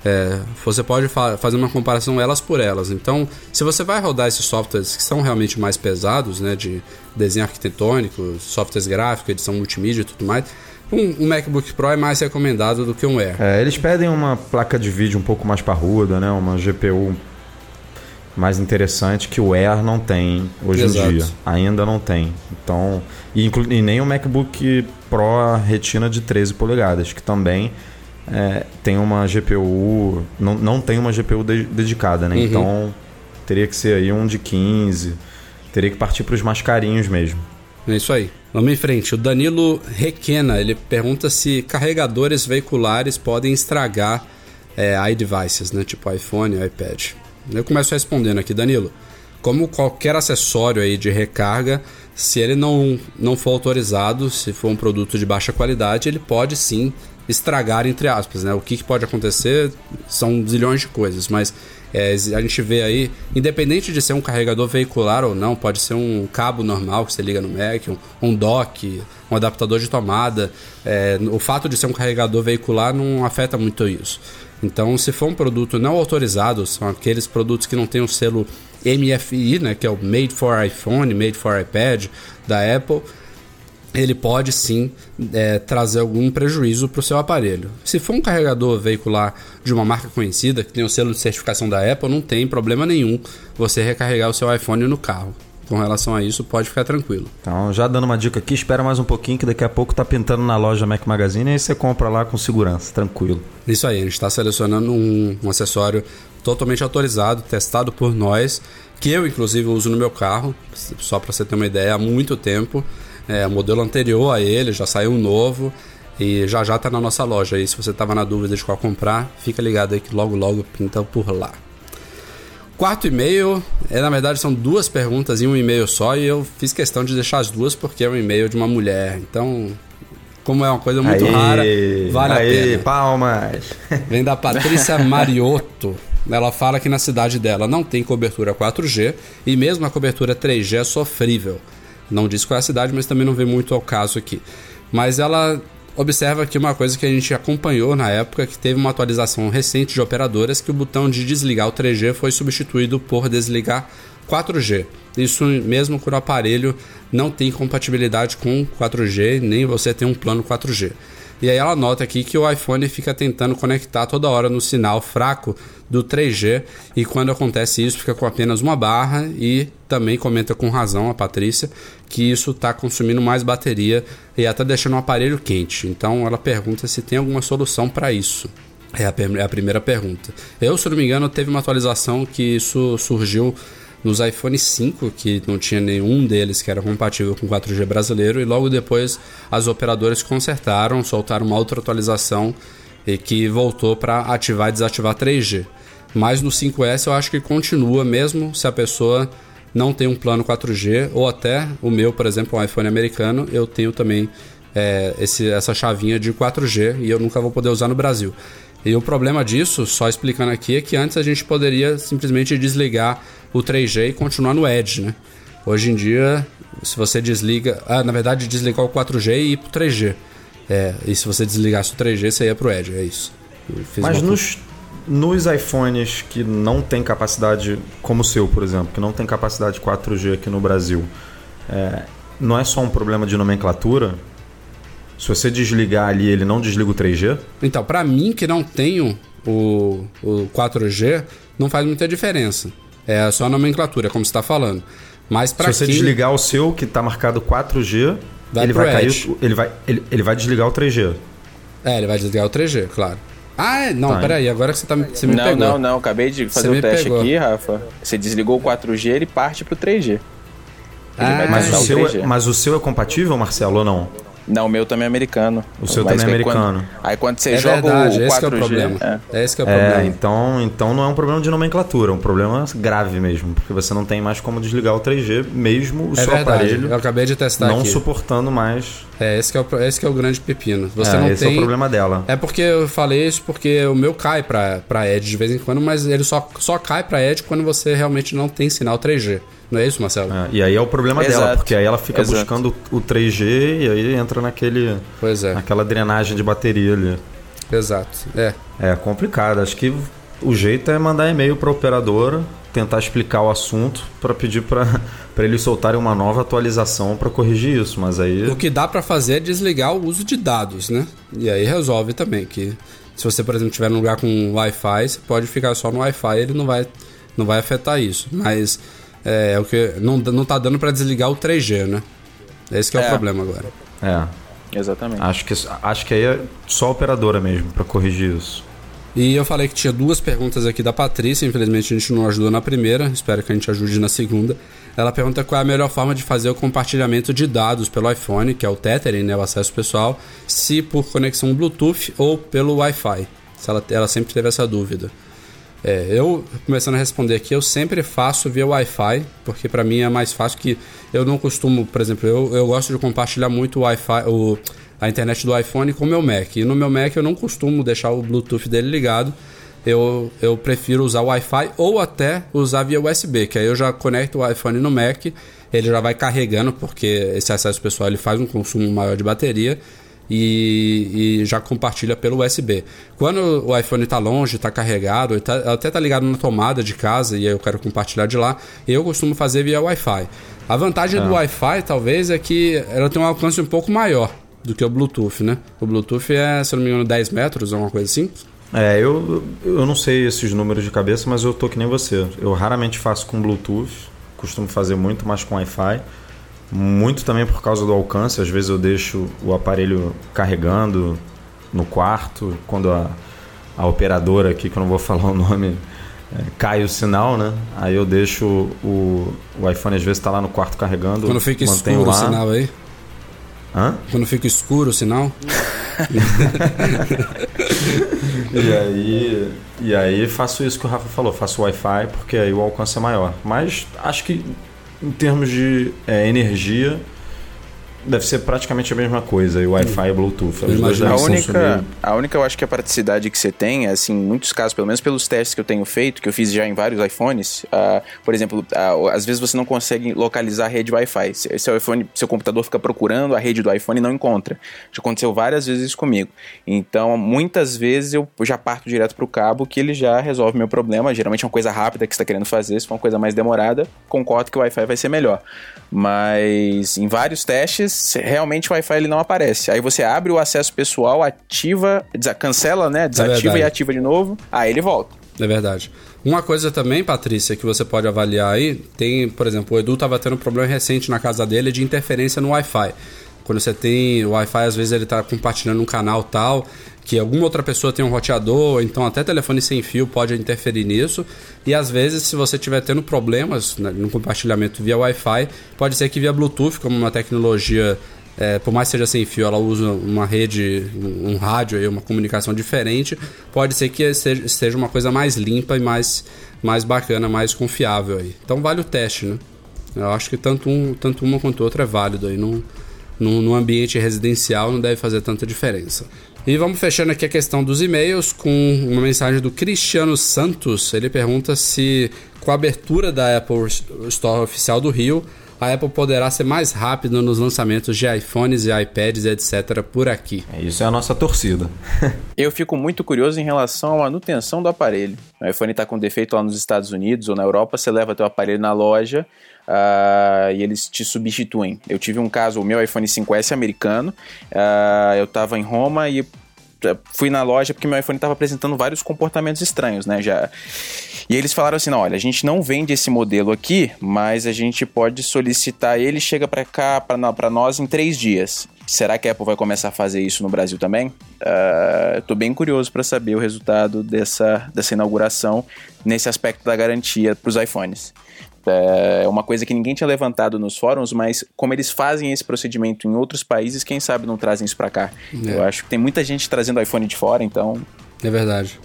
é, você pode fa fazer uma comparação elas por elas. Então, se você vai rodar esses softwares que são realmente mais pesados, né, de desenho arquitetônico, softwares gráficos, edição multimídia e tudo mais, um, um, MacBook Pro é mais recomendado do que um Air. É, eles pedem uma placa de vídeo um pouco mais parruda, né, uma GPU mais interessante que o Air não tem hoje Exato. em dia. Ainda não tem. Então, e, e nem o MacBook Pro Retina de 13 polegadas, que também é, tem uma GPU. Não, não tem uma GPU de, dedicada, né? Uhum. Então teria que ser aí um de 15. Teria que partir para os mais carinhos mesmo. É isso aí. Vamos em frente. O Danilo Requena, ele pergunta se carregadores veiculares podem estragar é, iDevices, né? Tipo iPhone e iPad. Eu começo respondendo aqui, Danilo. Como qualquer acessório aí de recarga, se ele não, não for autorizado, se for um produto de baixa qualidade, ele pode sim estragar, entre aspas, né? O que, que pode acontecer são zilhões de coisas, mas é, a gente vê aí, independente de ser um carregador veicular ou não, pode ser um cabo normal que você liga no Mac, um, um dock, um adaptador de tomada. É, o fato de ser um carregador veicular não afeta muito isso. Então, se for um produto não autorizado, são aqueles produtos que não tem o selo MFI, né, que é o Made for iPhone, Made for iPad da Apple, ele pode sim é, trazer algum prejuízo para o seu aparelho. Se for um carregador veicular de uma marca conhecida, que tem o selo de certificação da Apple, não tem problema nenhum você recarregar o seu iPhone no carro. Com relação a isso, pode ficar tranquilo. Então, já dando uma dica aqui, espera mais um pouquinho que daqui a pouco tá pintando na loja Mac Magazine e aí você compra lá com segurança, tranquilo. Isso aí, a gente está selecionando um, um acessório totalmente autorizado, testado por nós, que eu inclusive uso no meu carro, só para você ter uma ideia, há muito tempo. É, o modelo anterior a ele, já saiu um novo e já já tá na nossa loja aí. Se você tava na dúvida de qual comprar, fica ligado aí que logo logo pinta por lá. Quarto e-mail, é, na verdade são duas perguntas em um e-mail só e eu fiz questão de deixar as duas porque é um e-mail de uma mulher. Então, como é uma coisa muito aê, rara, vale aê, a pena. palmas! [LAUGHS] Vem da Patrícia Mariotto. Ela fala que na cidade dela não tem cobertura 4G e mesmo a cobertura 3G é sofrível. Não diz qual é a cidade, mas também não vê muito ao caso aqui. Mas ela observa aqui uma coisa que a gente acompanhou na época, que teve uma atualização recente de operadoras que o botão de desligar o 3G foi substituído por desligar 4G. Isso mesmo quando o aparelho não tem compatibilidade com 4G, nem você tem um plano 4G. E aí ela nota aqui que o iPhone fica tentando conectar toda hora no sinal fraco do 3G e quando acontece isso fica com apenas uma barra e também comenta com razão a Patrícia que isso está consumindo mais bateria e até deixando o aparelho quente. Então ela pergunta se tem alguma solução para isso. É a, é a primeira pergunta. Eu, se não me engano, teve uma atualização que isso surgiu nos iPhone 5, que não tinha nenhum deles que era compatível com 4G brasileiro, e logo depois as operadoras consertaram, soltaram uma outra atualização e que voltou para ativar e desativar 3G. Mas no 5S eu acho que continua, mesmo se a pessoa não tem um plano 4G, ou até o meu, por exemplo, um iPhone americano, eu tenho também é, esse, essa chavinha de 4G e eu nunca vou poder usar no Brasil. E o problema disso, só explicando aqui, é que antes a gente poderia simplesmente desligar o 3G e continuar no Edge, né? Hoje em dia, se você desliga, ah, na verdade, desligar o 4G e ir pro 3G. É, e se você desligasse o 3G, você ia pro Edge, é isso. Mas nos, nos iPhones que não tem capacidade, como o seu, por exemplo, que não tem capacidade 4G aqui no Brasil, é, não é só um problema de nomenclatura? Se você desligar ali, ele não desliga o 3G? Então, para mim que não tenho o, o 4G, não faz muita diferença. É só a nomenclatura, como você está falando. Mas para Se você desligar o seu, que está marcado 4G, vai ele vai cair. Ele vai, ele, ele vai desligar o 3G. É, ele vai desligar o 3G, claro. Ah, é? não, tá. peraí, agora que você, tá, você me não, pegou. Não, não, acabei de fazer o um teste pegou. aqui, Rafa. Você desligou o 4G, ele parte pro 3G. Ele ah, mas, o seu é, mas o seu é compatível, Marcelo, ou não? Não, o meu também é americano. O seu também é americano. Quando, aí quando você é joga verdade, o 4G... Esse é o problema. É. Esse é o é, problema. então, então não é um problema de nomenclatura, é um problema grave mesmo. Porque você não tem mais como desligar o 3G, mesmo o é seu verdade. aparelho... Eu acabei de testar Não aqui. suportando mais... É, esse é o, esse é o grande pepino. Você é, não esse tem... é o problema dela. É porque eu falei isso porque o meu cai pra, pra Edge de vez em quando, mas ele só, só cai pra Edge quando você realmente não tem sinal 3G. Não é isso, Marcelo? É, e aí é o problema Exato. dela, porque aí ela fica Exato. buscando o 3G e aí entra naquele. Pois é. Naquela drenagem de bateria ali. Exato. É. É complicado. Acho que o jeito é mandar e-mail para a operadora, tentar explicar o assunto para pedir para [LAUGHS] eles soltarem uma nova atualização para corrigir isso, mas aí o que dá para fazer é desligar o uso de dados, né? E aí resolve também que se você por exemplo estiver num lugar com Wi-Fi, você pode ficar só no Wi-Fi, ele não vai não vai afetar isso, mas é, é o que não, não tá dando para desligar o 3G, né? Esse é, é o problema agora. É. Exatamente. Acho que, acho que aí é só a operadora mesmo para corrigir isso. E eu falei que tinha duas perguntas aqui da Patrícia, infelizmente a gente não ajudou na primeira, espero que a gente ajude na segunda. Ela pergunta qual é a melhor forma de fazer o compartilhamento de dados pelo iPhone, que é o Tethering, né, o acesso pessoal, se por conexão Bluetooth ou pelo Wi-Fi. Ela, ela sempre teve essa dúvida. É, eu, começando a responder aqui, eu sempre faço via Wi-Fi, porque para mim é mais fácil que eu não costumo, por exemplo, eu, eu gosto de compartilhar muito o Wi-Fi, o, a internet do iPhone com o meu Mac. E no meu Mac eu não costumo deixar o Bluetooth dele ligado. Eu, eu prefiro usar o Wi-Fi ou até usar via USB, que aí eu já conecto o iPhone no Mac, ele já vai carregando, porque esse acesso pessoal ele faz um consumo maior de bateria e, e já compartilha pelo USB. Quando o iPhone está longe, está carregado, tá, até está ligado na tomada de casa e eu quero compartilhar de lá, eu costumo fazer via Wi-Fi. A vantagem do ah. Wi-Fi, talvez, é que ela tem um alcance um pouco maior do que o Bluetooth, né? O Bluetooth é, se não me engano, 10 metros, alguma coisa assim. É, eu, eu não sei esses números de cabeça, mas eu tô que nem você. Eu raramente faço com Bluetooth, costumo fazer muito mais com Wi-Fi. Muito também por causa do alcance. Às vezes eu deixo o aparelho carregando no quarto, quando a, a operadora aqui, que eu não vou [LAUGHS] falar o nome, é, cai o sinal, né? Aí eu deixo o, o iPhone às vezes está lá no quarto carregando. Quando fica escuro lá. o sinal aí? Hã? Quando fica escuro o sinal? [LAUGHS] e aí e aí faço isso que o Rafa falou, faço Wi-Fi porque aí o alcance é maior. Mas acho que em termos de é, energia Deve ser praticamente a mesma coisa, e Wi-Fi e Bluetooth. A única, a única, eu acho que a praticidade que você tem, é, assim, em muitos casos, pelo menos pelos testes que eu tenho feito, que eu fiz já em vários iPhones, uh, por exemplo, uh, às vezes você não consegue localizar a rede Wi-Fi. Seu iPhone, seu computador fica procurando a rede do iPhone e não encontra. Já aconteceu várias vezes isso comigo. Então, muitas vezes eu já parto direto para o cabo que ele já resolve meu problema. Geralmente é uma coisa rápida que você está querendo fazer, se for uma coisa mais demorada, concordo que o Wi-Fi vai ser melhor. Mas em vários testes, realmente o Wi-Fi ele não aparece. Aí você abre o acesso pessoal, ativa, cancela, né? Desativa é e ativa de novo, aí ele volta. É verdade. Uma coisa também, Patrícia, que você pode avaliar aí, tem, por exemplo, o Edu estava tendo um problema recente na casa dele de interferência no Wi-Fi. Quando você tem o Wi-Fi, às vezes ele está compartilhando um canal tal, que alguma outra pessoa tem um roteador, então até telefone sem fio pode interferir nisso. E às vezes, se você estiver tendo problemas né, no compartilhamento via Wi-Fi, pode ser que via Bluetooth, como uma tecnologia, é, por mais que seja sem fio, ela usa uma rede, um, um rádio, aí, uma comunicação diferente, pode ser que seja uma coisa mais limpa e mais, mais bacana, mais confiável. Aí. Então vale o teste, né? Eu acho que tanto, um, tanto uma quanto outra é válido aí. Não, no, no ambiente residencial não deve fazer tanta diferença. E vamos fechando aqui a questão dos e-mails com uma mensagem do Cristiano Santos. Ele pergunta se, com a abertura da Apple Store oficial do Rio, a Apple poderá ser mais rápida nos lançamentos de iPhones e iPads, etc., por aqui. É, isso é a nossa torcida. [LAUGHS] Eu fico muito curioso em relação à manutenção do aparelho. O iPhone está com defeito lá nos Estados Unidos ou na Europa, você leva teu aparelho na loja uh, e eles te substituem. Eu tive um caso, o meu iPhone 5S americano, uh, eu estava em Roma e fui na loja porque meu iPhone estava apresentando vários comportamentos estranhos, né? Já. E eles falaram assim: não, olha, a gente não vende esse modelo aqui, mas a gente pode solicitar ele chega para cá, para nós em três dias. Será que a Apple vai começar a fazer isso no Brasil também? Uh, bem curioso para saber o resultado dessa, dessa inauguração nesse aspecto da garantia para os iPhones. É uma coisa que ninguém tinha levantado nos fóruns, mas como eles fazem esse procedimento em outros países, quem sabe não trazem isso para cá. É. Eu acho que tem muita gente trazendo iPhone de fora, então. É verdade.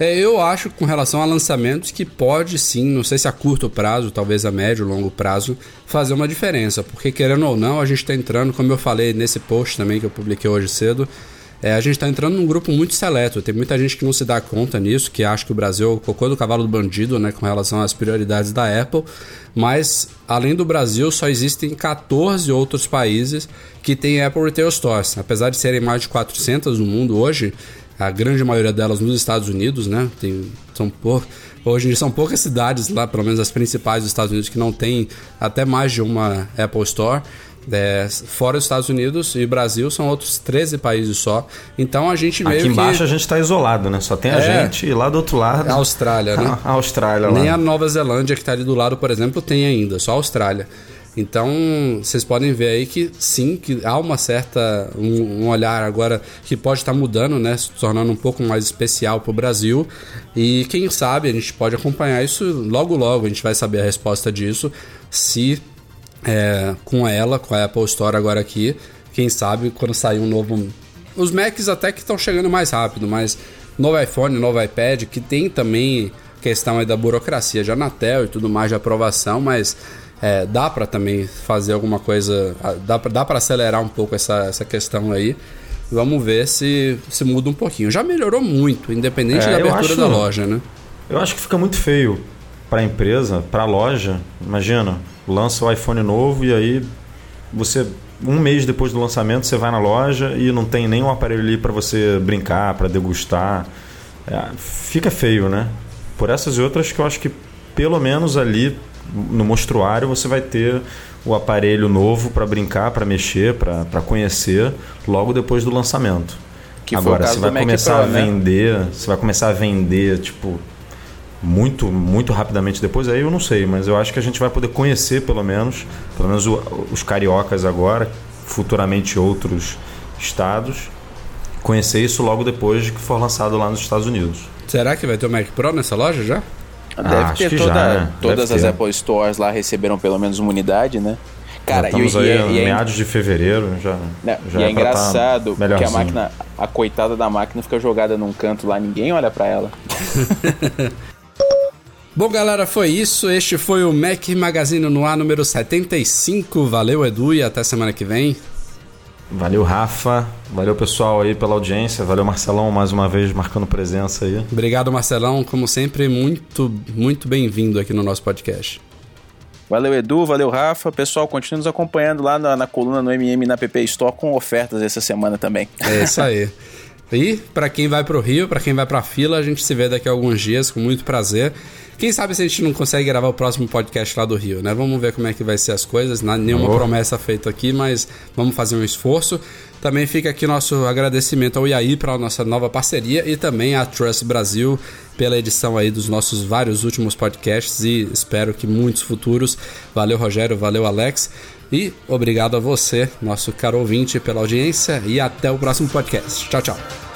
É, eu acho, com relação a lançamentos, que pode sim, não sei se a curto prazo, talvez a médio longo prazo, fazer uma diferença. Porque, querendo ou não, a gente está entrando, como eu falei nesse post também que eu publiquei hoje cedo, é, a gente está entrando num grupo muito seleto. Tem muita gente que não se dá conta nisso, que acha que o Brasil é o cocô do cavalo do bandido, né, com relação às prioridades da Apple. Mas, além do Brasil, só existem 14 outros países que têm Apple Retail Stores. Apesar de serem mais de 400 no mundo hoje, a grande maioria delas nos Estados Unidos, né? Tem, são por, hoje são poucas cidades lá, pelo menos as principais dos Estados Unidos, que não tem até mais de uma Apple Store. É, fora os Estados Unidos e Brasil são outros 13 países só. Então a gente meio Aqui embaixo que... a gente está isolado, né? Só tem a é, gente e lá do outro lado. A Austrália, né? [LAUGHS] A Austrália Nem lá. a Nova Zelândia que está ali do lado, por exemplo, tem ainda, só a Austrália. Então, vocês podem ver aí que sim, que há uma certa um, um olhar agora que pode estar mudando, né, se tornando um pouco mais especial para o Brasil. E quem sabe a gente pode acompanhar isso logo logo, a gente vai saber a resposta disso. Se é, com ela, com a Apple Store agora aqui, quem sabe quando sair um novo os Macs até que estão chegando mais rápido, mas novo iPhone, novo iPad, que tem também questão aí da burocracia de Anatel e tudo mais de aprovação, mas é, dá para também fazer alguma coisa, dá para dá acelerar um pouco essa, essa questão aí. Vamos ver se, se muda um pouquinho. Já melhorou muito, independente é, da abertura acho, da loja, né? Eu acho que fica muito feio para a empresa, para a loja. Imagina, lança o iPhone novo e aí você um mês depois do lançamento você vai na loja e não tem nenhum aparelho ali para você brincar, para degustar. É, fica feio, né? Por essas e outras que eu acho que pelo menos ali no mostruário você vai ter o aparelho novo para brincar, para mexer, para conhecer logo depois do lançamento. Que Agora, você vai começar Pro, a né? vender, né? você vai começar a vender, tipo, muito, muito rapidamente depois, aí eu não sei, mas eu acho que a gente vai poder conhecer pelo menos, pelo menos o, os cariocas agora, futuramente outros estados, conhecer isso logo depois de que for lançado lá nos Estados Unidos. Será que vai ter o Mac Pro nessa loja já? Ah, Deve ah, ter toda, já, né? todas Deve as ter. Apple Stores lá receberam pelo menos uma unidade, né? Cara, já estamos e, aí e, e, é meados de fevereiro já. Não, já e é, é engraçado tá que a máquina, a coitada da máquina fica jogada num canto lá, ninguém olha para ela. [LAUGHS] Bom, galera, foi isso. Este foi o Mac Magazine no ar número 75. Valeu, Edu, e até semana que vem. Valeu, Rafa. Valeu, pessoal, aí pela audiência. Valeu, Marcelão, mais uma vez marcando presença aí. Obrigado, Marcelão. Como sempre, muito, muito bem-vindo aqui no nosso podcast. Valeu, Edu. Valeu, Rafa. Pessoal, continue nos acompanhando lá na, na coluna no MM na PP Store com ofertas essa semana também. É isso aí. E para quem vai para o Rio, para quem vai para a fila, a gente se vê daqui a alguns dias com muito prazer. Quem sabe se a gente não consegue gravar o próximo podcast lá do Rio, né? Vamos ver como é que vai ser as coisas. Não, nenhuma oh. promessa feita aqui, mas vamos fazer um esforço. Também fica aqui nosso agradecimento ao IAI para a nossa nova parceria e também à Trust Brasil pela edição aí dos nossos vários últimos podcasts e espero que muitos futuros. Valeu, Rogério, valeu, Alex. E obrigado a você, nosso caro ouvinte, pela audiência e até o próximo podcast. Tchau, tchau.